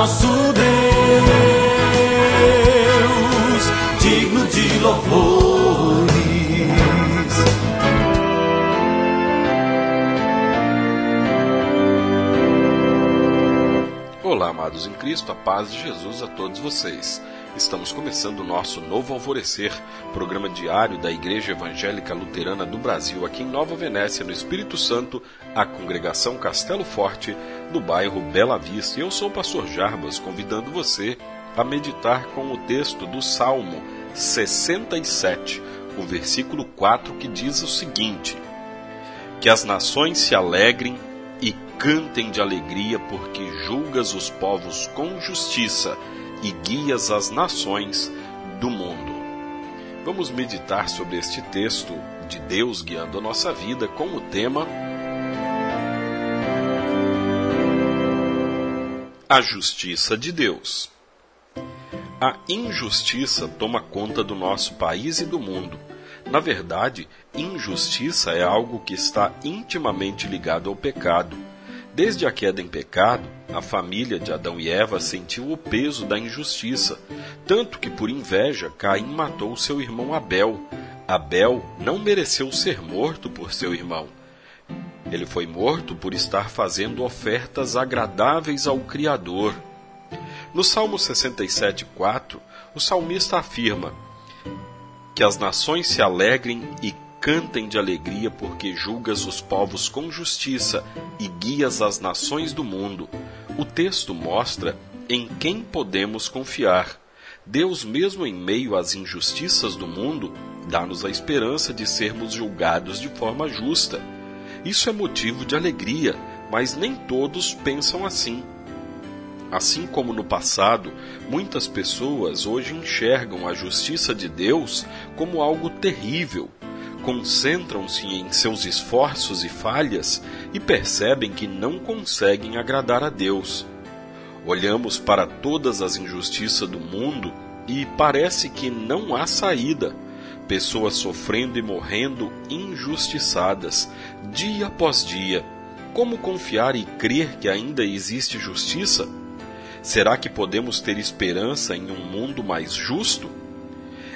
nosso Deus, digno de louvores. Olá, amados em Cristo, a paz de Jesus a todos vocês. Estamos começando o nosso novo Alvorecer, programa diário da Igreja Evangélica Luterana do Brasil, aqui em Nova Venécia, no Espírito Santo, a congregação Castelo Forte, no bairro Bela Vista. E eu sou o pastor Jarbas, convidando você a meditar com o texto do Salmo 67, o versículo 4, que diz o seguinte: Que as nações se alegrem e cantem de alegria, porque julgas os povos com justiça e guias as nações do mundo. Vamos meditar sobre este texto de Deus guiando a nossa vida com o tema A Justiça de Deus. A injustiça toma conta do nosso país e do mundo. Na verdade, injustiça é algo que está intimamente ligado ao pecado. Desde a queda em pecado, a família de Adão e Eva sentiu o peso da injustiça, tanto que por inveja Caim matou seu irmão Abel. Abel não mereceu ser morto por seu irmão. Ele foi morto por estar fazendo ofertas agradáveis ao Criador. No Salmo 67,4, o salmista afirma que as nações se alegrem e cantem de alegria, porque julgas os povos com justiça e guias as nações do mundo. O texto mostra em quem podemos confiar. Deus, mesmo em meio às injustiças do mundo, dá-nos a esperança de sermos julgados de forma justa. Isso é motivo de alegria, mas nem todos pensam assim. Assim como no passado, muitas pessoas hoje enxergam a justiça de Deus como algo terrível, concentram-se em seus esforços e falhas e percebem que não conseguem agradar a Deus. Olhamos para todas as injustiças do mundo e parece que não há saída. Pessoas sofrendo e morrendo injustiçadas, dia após dia. Como confiar e crer que ainda existe justiça? Será que podemos ter esperança em um mundo mais justo?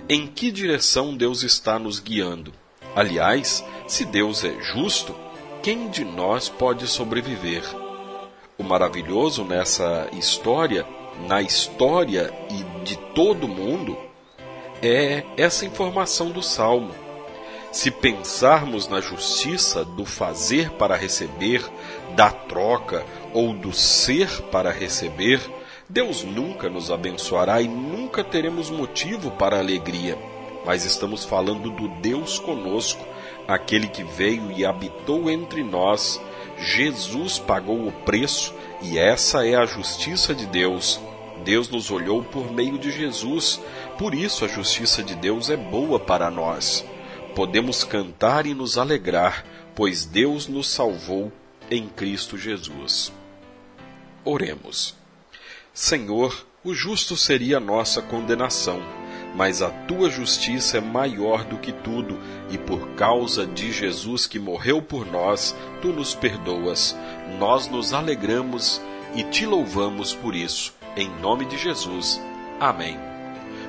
Em que direção Deus está nos guiando? Aliás, se Deus é justo, quem de nós pode sobreviver? O maravilhoso nessa história, na história e de todo mundo, é essa informação do Salmo. Se pensarmos na justiça do fazer para receber, da troca ou do ser para receber, Deus nunca nos abençoará e nunca teremos motivo para alegria mas estamos falando do Deus conosco, aquele que veio e habitou entre nós. Jesus pagou o preço e essa é a justiça de Deus. Deus nos olhou por meio de Jesus, por isso a justiça de Deus é boa para nós. Podemos cantar e nos alegrar, pois Deus nos salvou em Cristo Jesus. Oremos. Senhor, o justo seria nossa condenação mas a tua justiça é maior do que tudo, e por causa de Jesus que morreu por nós, tu nos perdoas. Nós nos alegramos e te louvamos por isso. Em nome de Jesus. Amém.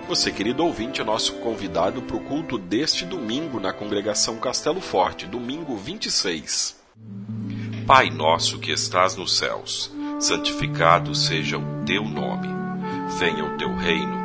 Você, querido ouvinte, é nosso convidado para o culto deste domingo na congregação Castelo Forte, domingo 26. Pai nosso que estás nos céus, santificado seja o teu nome. Venha o teu reino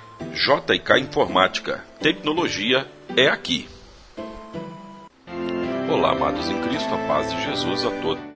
JK Informática. Tecnologia é aqui. Olá, amados em Cristo, a paz de Jesus a todos